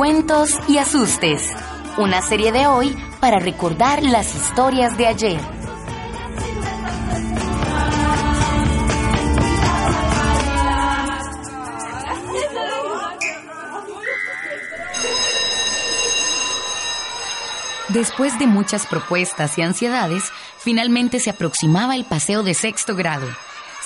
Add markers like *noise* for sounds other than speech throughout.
Cuentos y asustes. Una serie de hoy para recordar las historias de ayer. Después de muchas propuestas y ansiedades, finalmente se aproximaba el paseo de sexto grado.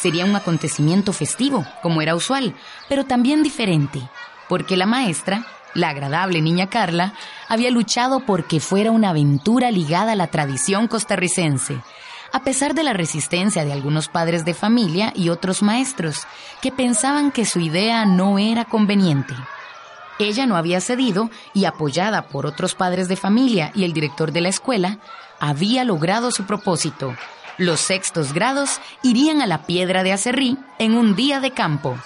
Sería un acontecimiento festivo, como era usual, pero también diferente, porque la maestra, la agradable niña Carla, había luchado porque fuera una aventura ligada a la tradición costarricense, a pesar de la resistencia de algunos padres de familia y otros maestros, que pensaban que su idea no era conveniente. Ella no había cedido y apoyada por otros padres de familia y el director de la escuela, había logrado su propósito. Los sextos grados irían a la piedra de Acerrí en un día de campo.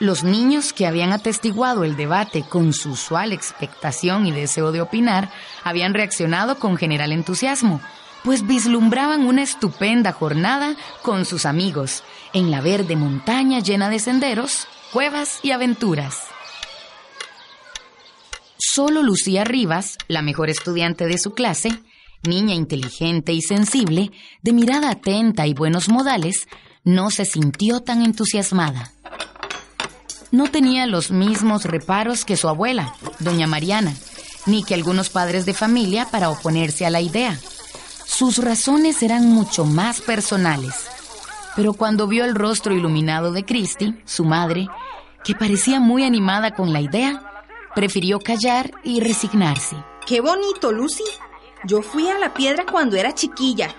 Los niños que habían atestiguado el debate con su usual expectación y deseo de opinar habían reaccionado con general entusiasmo, pues vislumbraban una estupenda jornada con sus amigos en la verde montaña llena de senderos, cuevas y aventuras. Solo Lucía Rivas, la mejor estudiante de su clase, niña inteligente y sensible, de mirada atenta y buenos modales, no se sintió tan entusiasmada. No tenía los mismos reparos que su abuela, doña Mariana, ni que algunos padres de familia para oponerse a la idea. Sus razones eran mucho más personales. Pero cuando vio el rostro iluminado de Christy, su madre, que parecía muy animada con la idea, Prefirió callar y resignarse. ¡Qué bonito, Lucy! Yo fui a la piedra cuando era chiquilla.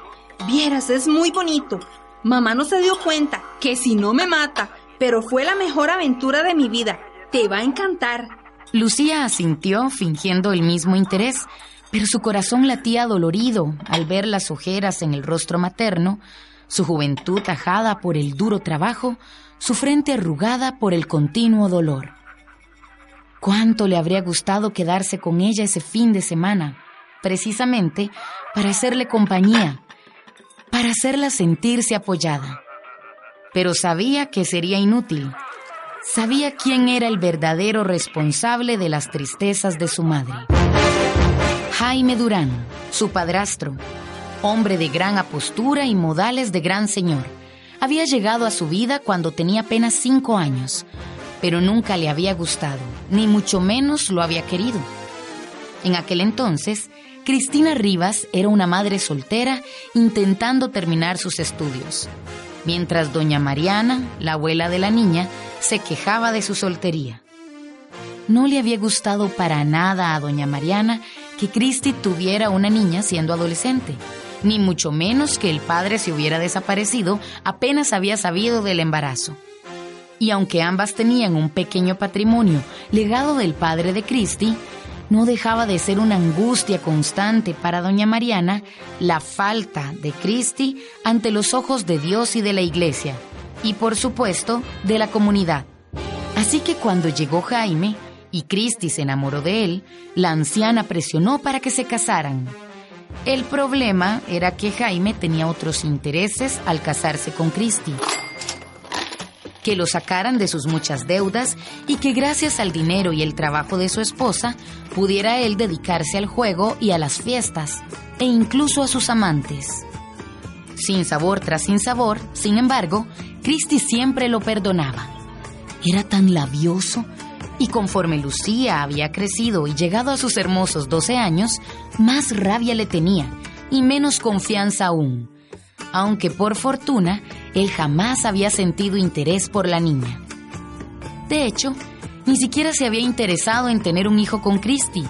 Vieras, es muy bonito. Mamá no se dio cuenta que si no me mata, pero fue la mejor aventura de mi vida. Te va a encantar. Lucía asintió fingiendo el mismo interés, pero su corazón latía dolorido al ver las ojeras en el rostro materno, su juventud tajada por el duro trabajo, su frente arrugada por el continuo dolor. Cuánto le habría gustado quedarse con ella ese fin de semana, precisamente para hacerle compañía, para hacerla sentirse apoyada. Pero sabía que sería inútil. Sabía quién era el verdadero responsable de las tristezas de su madre. Jaime Durán, su padrastro, hombre de gran apostura y modales de gran señor, había llegado a su vida cuando tenía apenas cinco años, pero nunca le había gustado, ni mucho menos lo había querido. En aquel entonces, Cristina Rivas era una madre soltera intentando terminar sus estudios, mientras doña Mariana, la abuela de la niña, se quejaba de su soltería. No le había gustado para nada a doña Mariana que Cristi tuviera una niña siendo adolescente, ni mucho menos que el padre se hubiera desaparecido apenas había sabido del embarazo y aunque ambas tenían un pequeño patrimonio legado del padre de Cristi, no dejaba de ser una angustia constante para doña Mariana la falta de Cristi ante los ojos de Dios y de la iglesia, y por supuesto de la comunidad. Así que cuando llegó Jaime y Cristi se enamoró de él, la anciana presionó para que se casaran. El problema era que Jaime tenía otros intereses al casarse con Cristi que lo sacaran de sus muchas deudas y que gracias al dinero y el trabajo de su esposa pudiera él dedicarse al juego y a las fiestas e incluso a sus amantes. Sin sabor tras sin sabor, sin embargo, Christie siempre lo perdonaba. Era tan labioso y conforme Lucía había crecido y llegado a sus hermosos 12 años, más rabia le tenía y menos confianza aún aunque por fortuna él jamás había sentido interés por la niña. De hecho, ni siquiera se había interesado en tener un hijo con Christy,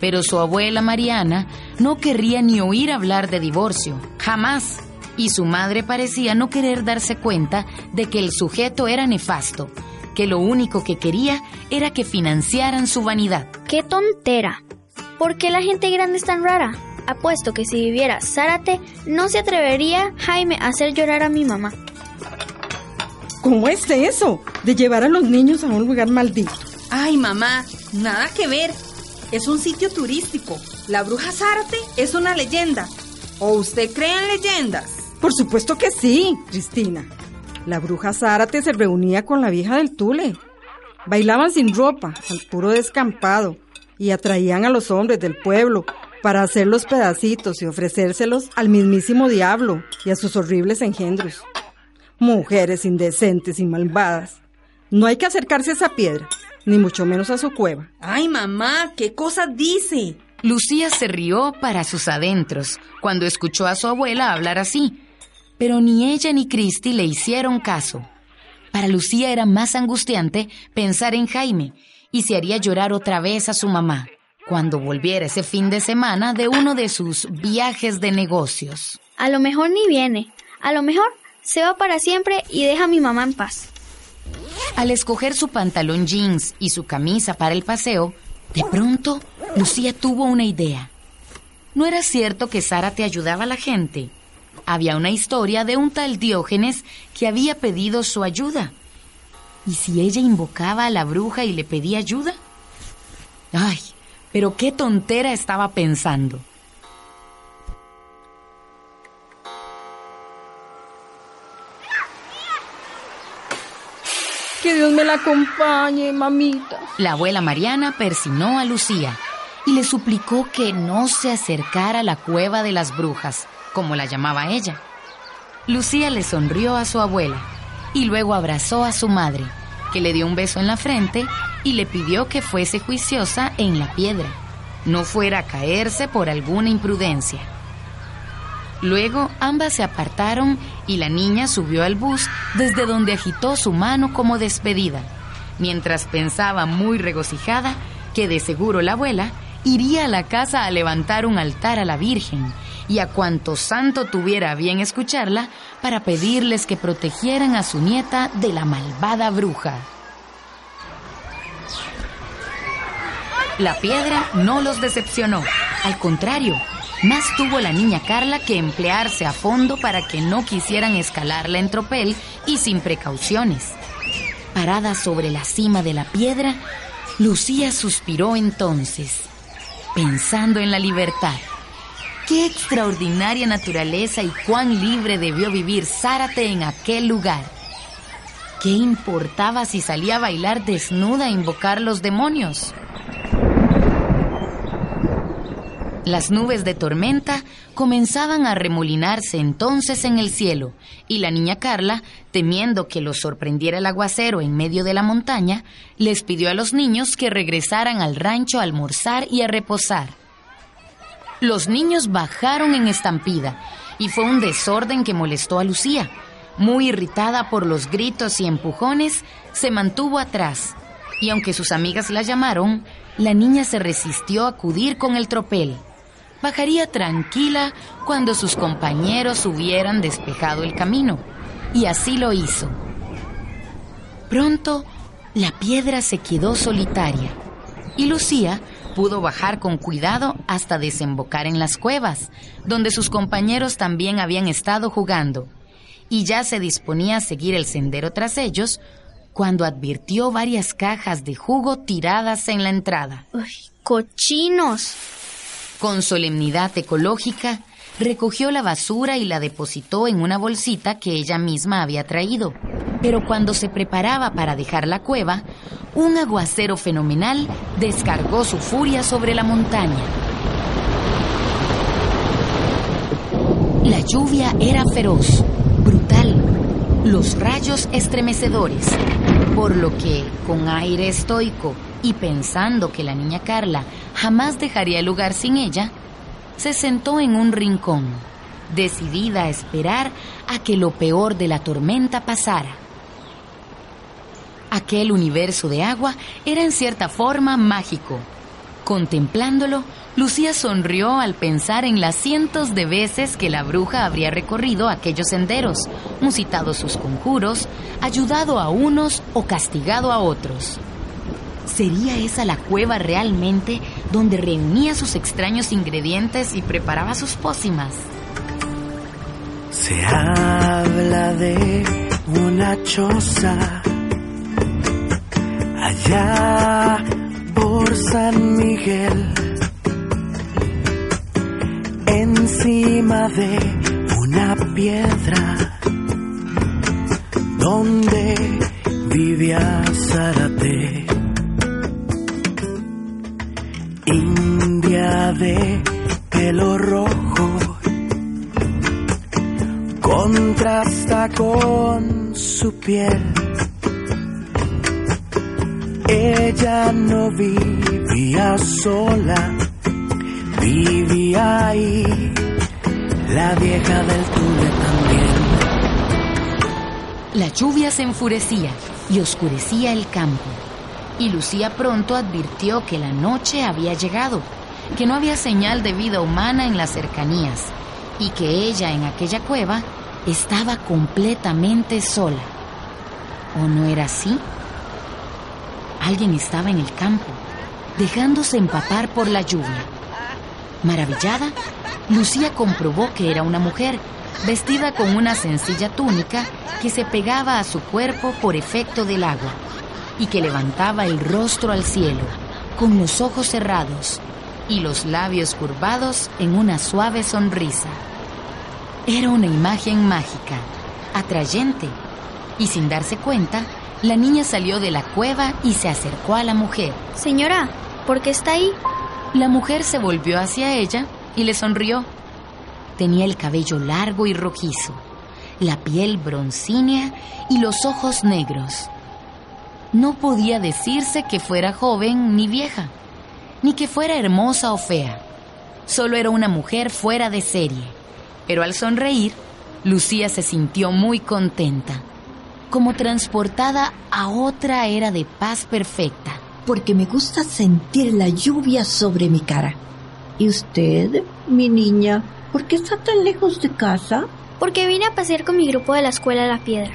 pero su abuela Mariana no querría ni oír hablar de divorcio, jamás, y su madre parecía no querer darse cuenta de que el sujeto era nefasto, que lo único que quería era que financiaran su vanidad. ¡Qué tontera! ¿Por qué la gente grande es tan rara? Apuesto que si viviera Zárate, no se atrevería Jaime a hacer llorar a mi mamá. ¿Cómo es eso de llevar a los niños a un lugar maldito? Ay, mamá, nada que ver. Es un sitio turístico. La bruja Zárate es una leyenda. ¿O usted cree en leyendas? Por supuesto que sí, Cristina. La bruja Zárate se reunía con la vieja del Tule. Bailaban sin ropa, al puro descampado, y atraían a los hombres del pueblo para hacer los pedacitos y ofrecérselos al mismísimo diablo y a sus horribles engendros. Mujeres indecentes y malvadas. No hay que acercarse a esa piedra, ni mucho menos a su cueva. Ay, mamá, ¿qué cosas dice? Lucía se rió para sus adentros cuando escuchó a su abuela hablar así, pero ni ella ni Cristi le hicieron caso. Para Lucía era más angustiante pensar en Jaime y se haría llorar otra vez a su mamá cuando volviera ese fin de semana de uno de sus viajes de negocios. A lo mejor ni viene, a lo mejor se va para siempre y deja a mi mamá en paz. Al escoger su pantalón jeans y su camisa para el paseo, de pronto Lucía tuvo una idea. ¿No era cierto que Sara te ayudaba a la gente? Había una historia de un tal Diógenes que había pedido su ayuda. ¿Y si ella invocaba a la bruja y le pedía ayuda? Ay, pero qué tontera estaba pensando. Que Dios me la acompañe, mamita. La abuela Mariana persinó a Lucía y le suplicó que no se acercara a la cueva de las brujas, como la llamaba ella. Lucía le sonrió a su abuela y luego abrazó a su madre, que le dio un beso en la frente y le pidió que fuese juiciosa en la piedra, no fuera a caerse por alguna imprudencia. Luego ambas se apartaron y la niña subió al bus desde donde agitó su mano como despedida, mientras pensaba muy regocijada que de seguro la abuela iría a la casa a levantar un altar a la Virgen y a cuanto santo tuviera bien escucharla para pedirles que protegieran a su nieta de la malvada bruja. La piedra no los decepcionó, al contrario, más tuvo la niña Carla que emplearse a fondo para que no quisieran escalarla en tropel y sin precauciones. Parada sobre la cima de la piedra, Lucía suspiró entonces, pensando en la libertad. Qué extraordinaria naturaleza y cuán libre debió vivir Zárate en aquel lugar. ¿Qué importaba si salía a bailar desnuda a invocar los demonios? Las nubes de tormenta comenzaban a remolinarse entonces en el cielo, y la niña Carla, temiendo que los sorprendiera el aguacero en medio de la montaña, les pidió a los niños que regresaran al rancho a almorzar y a reposar. Los niños bajaron en estampida, y fue un desorden que molestó a Lucía. Muy irritada por los gritos y empujones, se mantuvo atrás, y aunque sus amigas la llamaron, la niña se resistió a acudir con el tropel bajaría tranquila cuando sus compañeros hubieran despejado el camino. Y así lo hizo. Pronto, la piedra se quedó solitaria y Lucía pudo bajar con cuidado hasta desembocar en las cuevas, donde sus compañeros también habían estado jugando, y ya se disponía a seguir el sendero tras ellos cuando advirtió varias cajas de jugo tiradas en la entrada. ¡Uy, cochinos! Con solemnidad ecológica, recogió la basura y la depositó en una bolsita que ella misma había traído. Pero cuando se preparaba para dejar la cueva, un aguacero fenomenal descargó su furia sobre la montaña. La lluvia era feroz, brutal, los rayos estremecedores, por lo que, con aire estoico y pensando que la niña Carla jamás dejaría el lugar sin ella, se sentó en un rincón, decidida a esperar a que lo peor de la tormenta pasara. Aquel universo de agua era en cierta forma mágico. Contemplándolo, Lucía sonrió al pensar en las cientos de veces que la bruja habría recorrido aquellos senderos, musitado sus conjuros, ayudado a unos o castigado a otros. ¿Sería esa la cueva realmente donde reunía sus extraños ingredientes y preparaba sus pócimas? Se habla de una choza. Allá por San Miguel, encima de una piedra donde vivía Zárate, de pelo rojo, contrasta con su piel ella no vivía sola, vivía ahí la vieja del Tule también. La lluvia se enfurecía y oscurecía el campo. Y Lucía pronto advirtió que la noche había llegado, que no había señal de vida humana en las cercanías y que ella en aquella cueva estaba completamente sola. ¿O no era así? Alguien estaba en el campo, dejándose empapar por la lluvia. Maravillada, Lucía comprobó que era una mujer, vestida con una sencilla túnica que se pegaba a su cuerpo por efecto del agua y que levantaba el rostro al cielo, con los ojos cerrados y los labios curvados en una suave sonrisa. Era una imagen mágica, atrayente, y sin darse cuenta, la niña salió de la cueva y se acercó a la mujer. Señora, ¿por qué está ahí? La mujer se volvió hacia ella y le sonrió. Tenía el cabello largo y rojizo, la piel broncínea y los ojos negros. No podía decirse que fuera joven ni vieja, ni que fuera hermosa o fea. Solo era una mujer fuera de serie. Pero al sonreír, Lucía se sintió muy contenta como transportada a otra era de paz perfecta. Porque me gusta sentir la lluvia sobre mi cara. ¿Y usted, mi niña, por qué está tan lejos de casa? Porque vine a pasear con mi grupo de la escuela La Piedra.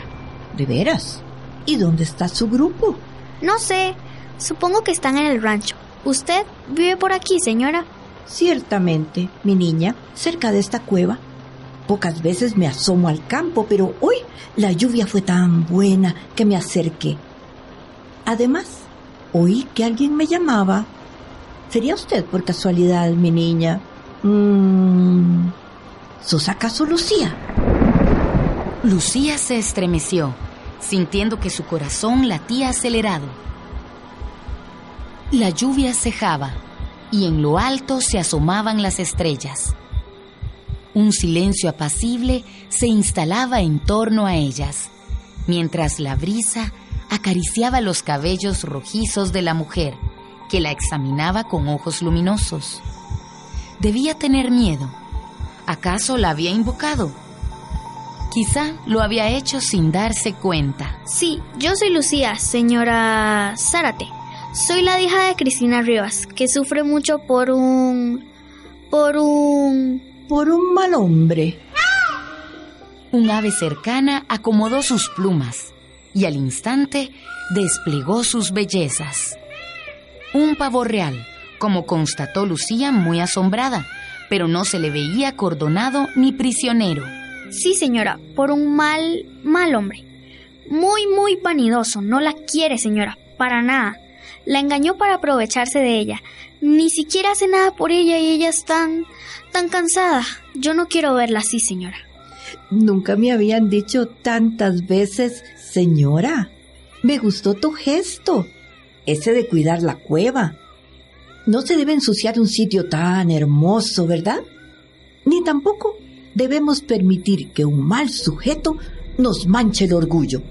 ¿De veras? ¿Y dónde está su grupo? No sé, supongo que están en el rancho. ¿Usted vive por aquí, señora? Ciertamente, mi niña, cerca de esta cueva Pocas veces me asomo al campo, pero hoy la lluvia fue tan buena que me acerqué. Además, oí que alguien me llamaba. ¿Sería usted por casualidad, mi niña? Mmm... ¿Sos acaso Lucía? Lucía se estremeció, sintiendo que su corazón latía acelerado. La lluvia cejaba y en lo alto se asomaban las estrellas. Un silencio apacible se instalaba en torno a ellas, mientras la brisa acariciaba los cabellos rojizos de la mujer, que la examinaba con ojos luminosos. Debía tener miedo. ¿Acaso la había invocado? Quizá lo había hecho sin darse cuenta. Sí, yo soy Lucía, señora Zárate. Soy la hija de Cristina Rivas, que sufre mucho por un... por un por un mal hombre. Un ave cercana acomodó sus plumas y al instante desplegó sus bellezas. Un pavo real, como constató Lucía muy asombrada, pero no se le veía cordonado ni prisionero. Sí, señora, por un mal, mal hombre. Muy, muy vanidoso. No la quiere, señora, para nada. La engañó para aprovecharse de ella. Ni siquiera hace nada por ella y ella es tan, tan cansada. Yo no quiero verla así, señora. Nunca me habían dicho tantas veces, señora. Me gustó tu gesto, ese de cuidar la cueva. No se debe ensuciar un sitio tan hermoso, ¿verdad? Ni tampoco debemos permitir que un mal sujeto nos manche el orgullo.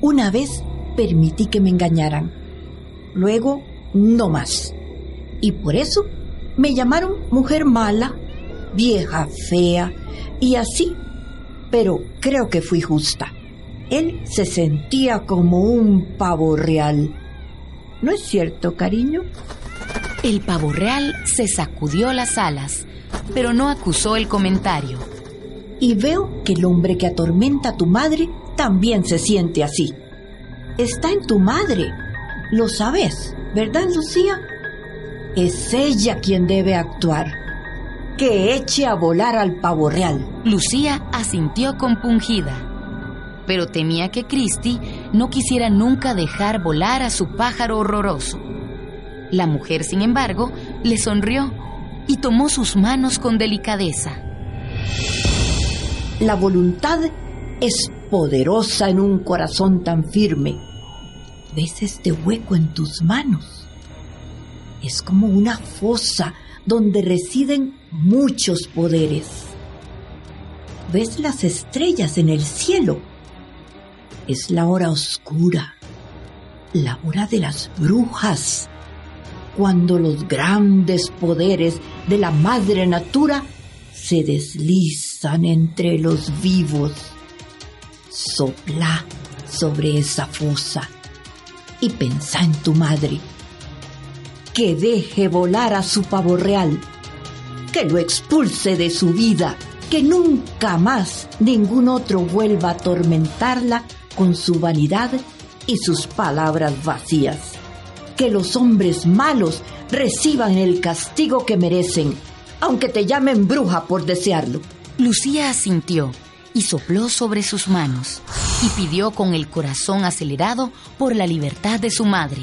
Una vez permití que me engañaran. Luego, no más. Y por eso me llamaron mujer mala vieja, fea y así, pero creo que fui justa. Él se sentía como un pavo real. ¿No es cierto, cariño? El pavo real se sacudió las alas, pero no acusó el comentario. Y veo que el hombre que atormenta a tu madre también se siente así. Está en tu madre. Lo sabes, ¿verdad, Lucía? Es ella quien debe actuar. Que eche a volar al pavo real. Lucía asintió compungida pero temía que Christie no quisiera nunca dejar volar a su pájaro horroroso. La mujer, sin embargo, le sonrió y tomó sus manos con delicadeza. La voluntad es poderosa en un corazón tan firme. ¿Ves este hueco en tus manos? Es como una fosa donde residen muchos poderes. ¿Ves las estrellas en el cielo? Es la hora oscura, la hora de las brujas, cuando los grandes poderes de la madre natura se deslizan entre los vivos. Sopla sobre esa fosa y pensa en tu madre. Que deje volar a su pavo real, que lo expulse de su vida, que nunca más ningún otro vuelva a atormentarla con su vanidad y sus palabras vacías. Que los hombres malos reciban el castigo que merecen, aunque te llamen bruja por desearlo. Lucía asintió y sopló sobre sus manos y pidió con el corazón acelerado por la libertad de su madre.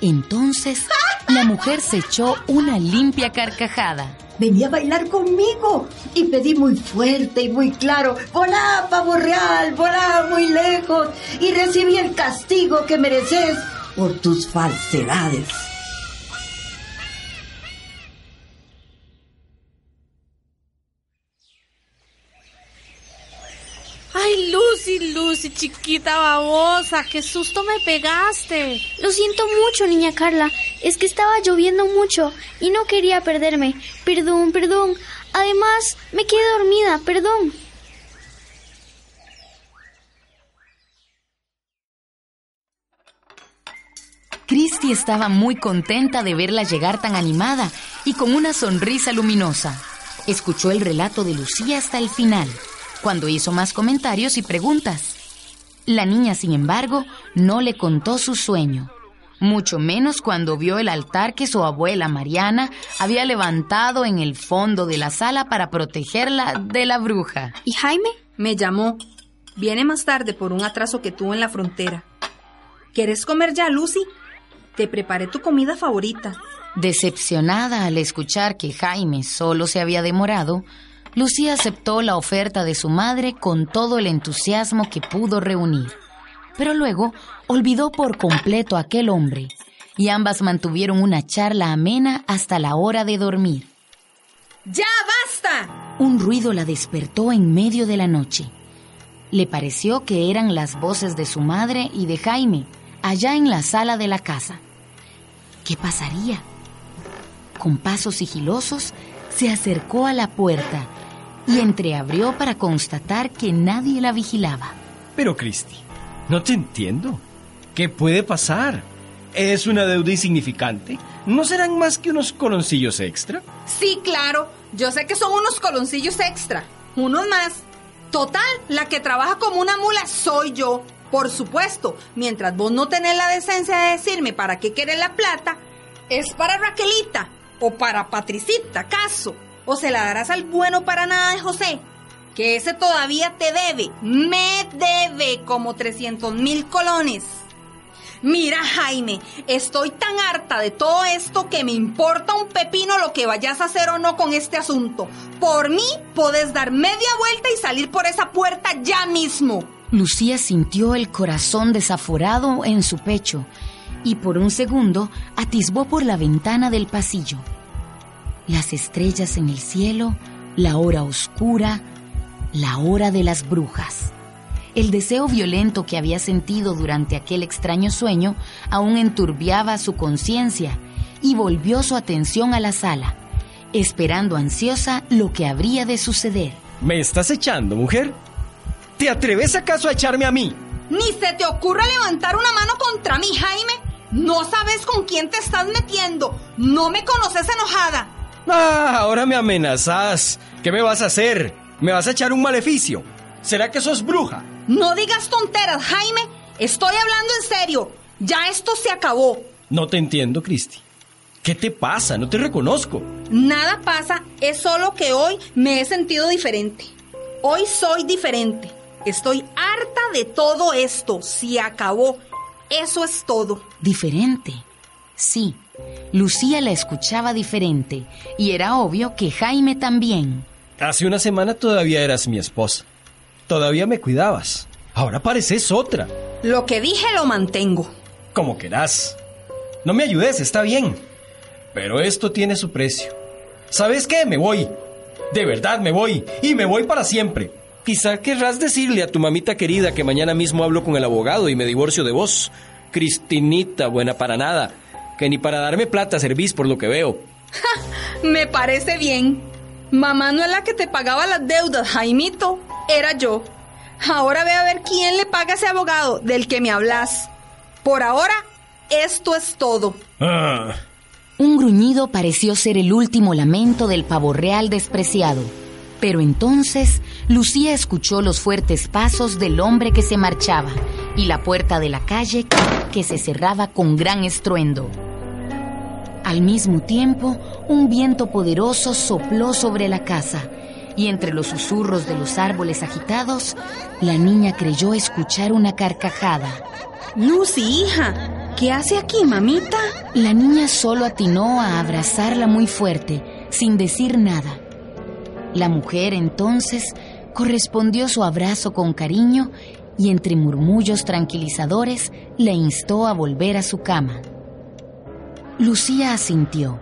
Entonces, la mujer se echó una limpia carcajada venía a bailar conmigo y pedí muy fuerte y muy claro, volá, pavo real, volá muy lejos y recibí el castigo que mereces por tus falsedades. Ay, Lucy, Lucy, chiquita babosa, qué susto me pegaste. Lo siento mucho, niña Carla. Es que estaba lloviendo mucho y no quería perderme. Perdón, perdón. Además, me quedé dormida, perdón. Christy estaba muy contenta de verla llegar tan animada y con una sonrisa luminosa. Escuchó el relato de Lucía hasta el final cuando hizo más comentarios y preguntas. La niña, sin embargo, no le contó su sueño, mucho menos cuando vio el altar que su abuela Mariana había levantado en el fondo de la sala para protegerla de la bruja. ¿Y Jaime? Me llamó. Viene más tarde por un atraso que tuvo en la frontera. ¿Quieres comer ya, Lucy? Te preparé tu comida favorita. Decepcionada al escuchar que Jaime solo se había demorado, Lucía aceptó la oferta de su madre con todo el entusiasmo que pudo reunir. Pero luego olvidó por completo a aquel hombre y ambas mantuvieron una charla amena hasta la hora de dormir. ¡Ya basta! Un ruido la despertó en medio de la noche. Le pareció que eran las voces de su madre y de Jaime, allá en la sala de la casa. ¿Qué pasaría? Con pasos sigilosos se acercó a la puerta y entreabrió para constatar que nadie la vigilaba. Pero, Christy, no te entiendo. ¿Qué puede pasar? ¿Es una deuda insignificante? ¿No serán más que unos coloncillos extra? Sí, claro. Yo sé que son unos coloncillos extra. Unos más. Total, la que trabaja como una mula soy yo. Por supuesto, mientras vos no tenés la decencia de decirme para qué querés la plata, es para Raquelita o para Patricita, ¿acaso? O se la darás al bueno para nada de José, que ese todavía te debe, me debe como 300 mil colones. Mira, Jaime, estoy tan harta de todo esto que me importa un pepino lo que vayas a hacer o no con este asunto. Por mí, puedes dar media vuelta y salir por esa puerta ya mismo. Lucía sintió el corazón desaforado en su pecho y por un segundo atisbó por la ventana del pasillo las estrellas en el cielo, la hora oscura, la hora de las brujas. El deseo violento que había sentido durante aquel extraño sueño aún enturbiaba su conciencia y volvió su atención a la sala, esperando ansiosa lo que habría de suceder. ¿Me estás echando, mujer? ¿Te atreves acaso a echarme a mí? Ni se te ocurra levantar una mano contra mí, Jaime. No sabes con quién te estás metiendo. No me conoces enojada. Ah, ahora me amenazas. ¿Qué me vas a hacer? ¿Me vas a echar un maleficio? ¿Será que sos bruja? No digas tonteras, Jaime. Estoy hablando en serio. Ya esto se acabó. No te entiendo, Cristi. ¿Qué te pasa? No te reconozco. Nada pasa, es solo que hoy me he sentido diferente. Hoy soy diferente. Estoy harta de todo esto. Se acabó. Eso es todo. Diferente. Sí, Lucía la escuchaba diferente y era obvio que Jaime también. Hace una semana todavía eras mi esposa. Todavía me cuidabas. Ahora pareces otra. Lo que dije lo mantengo. Como querás. No me ayudes, está bien. Pero esto tiene su precio. ¿Sabes qué? Me voy. De verdad me voy. Y me voy para siempre. Quizá querrás decirle a tu mamita querida que mañana mismo hablo con el abogado y me divorcio de vos. Cristinita, buena para nada. Que ni para darme plata servís por lo que veo. me parece bien. Mamá no es la que te pagaba las deudas, Jaimito. Era yo. Ahora ve a ver quién le paga a ese abogado del que me hablas. Por ahora, esto es todo. Ah. Un gruñido pareció ser el último lamento del pavo real despreciado. Pero entonces Lucía escuchó los fuertes pasos del hombre que se marchaba y la puerta de la calle que se cerraba con gran estruendo. Al mismo tiempo, un viento poderoso sopló sobre la casa y entre los susurros de los árboles agitados, la niña creyó escuchar una carcajada. Lucy, hija, ¿Qué hace aquí, mamita? La niña solo atinó a abrazarla muy fuerte, sin decir nada. La mujer entonces correspondió su abrazo con cariño y entre murmullos tranquilizadores le instó a volver a su cama. Lucía asintió,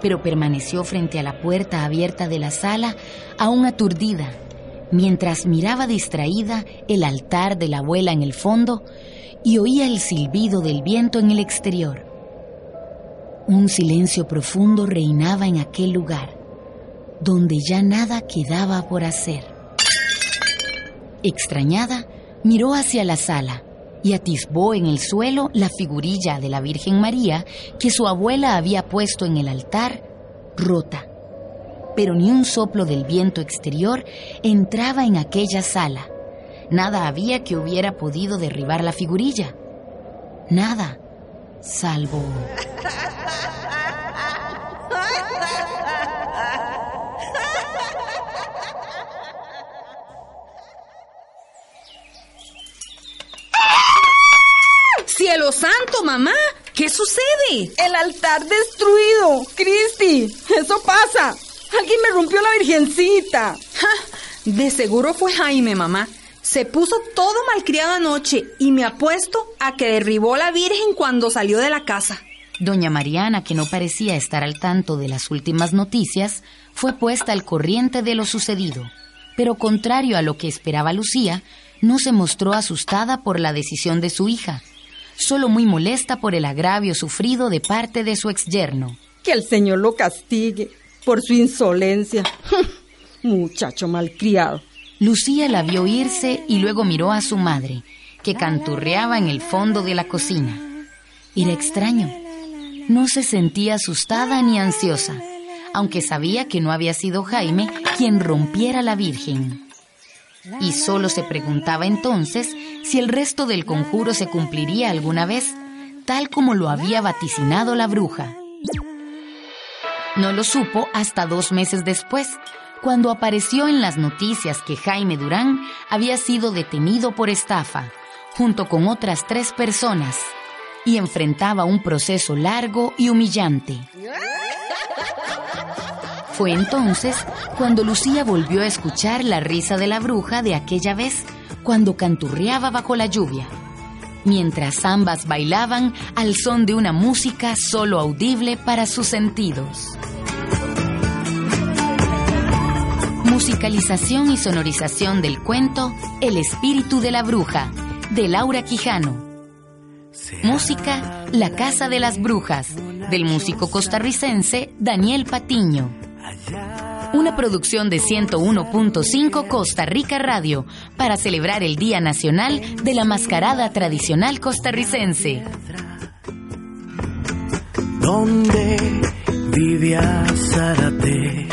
pero permaneció frente a la puerta abierta de la sala, aún aturdida, mientras miraba distraída el altar de la abuela en el fondo y oía el silbido del viento en el exterior. Un silencio profundo reinaba en aquel lugar, donde ya nada quedaba por hacer. Extrañada, miró hacia la sala y atisbó en el suelo la figurilla de la Virgen María que su abuela había puesto en el altar, rota. Pero ni un soplo del viento exterior entraba en aquella sala Nada había que hubiera podido derribar la figurilla. Nada, salvo... *laughs* ¡Cielo santo, mamá! ¿Qué sucede? El altar destruido. Cristi, eso pasa. Alguien me rompió la virgencita. De seguro fue Jaime, mamá. Se puso todo malcriado anoche y me apuesto a que derribó la Virgen cuando salió de la casa. Doña Mariana, que no parecía estar al tanto de las últimas noticias, fue puesta al corriente de lo sucedido. Pero contrario a lo que esperaba Lucía, no se mostró asustada por la decisión de su hija, solo muy molesta por el agravio sufrido de parte de su exyerno. Que el Señor lo castigue por su insolencia. *laughs* Muchacho malcriado. Lucía la vio irse y luego miró a su madre, que canturreaba en el fondo de la cocina. Era extraño. No se sentía asustada ni ansiosa, aunque sabía que no había sido Jaime quien rompiera la Virgen. Y solo se preguntaba entonces si el resto del conjuro se cumpliría alguna vez, tal como lo había vaticinado la bruja. No lo supo hasta dos meses después, cuando apareció en las noticias que Jaime Durán había sido detenido por estafa, junto con otras tres personas, y enfrentaba un proceso largo y humillante. Fue entonces cuando Lucía volvió a escuchar la risa de la bruja de aquella vez, cuando canturreaba bajo la lluvia, mientras ambas bailaban al son de una música solo audible para sus sentidos. Musicalización y sonorización del cuento El espíritu de la bruja, de Laura Quijano. Música La Casa de las Brujas, del músico costarricense Daniel Patiño. Una producción de 101.5 Costa Rica Radio para celebrar el Día Nacional de la Mascarada Tradicional Costarricense. donde vivía Zárate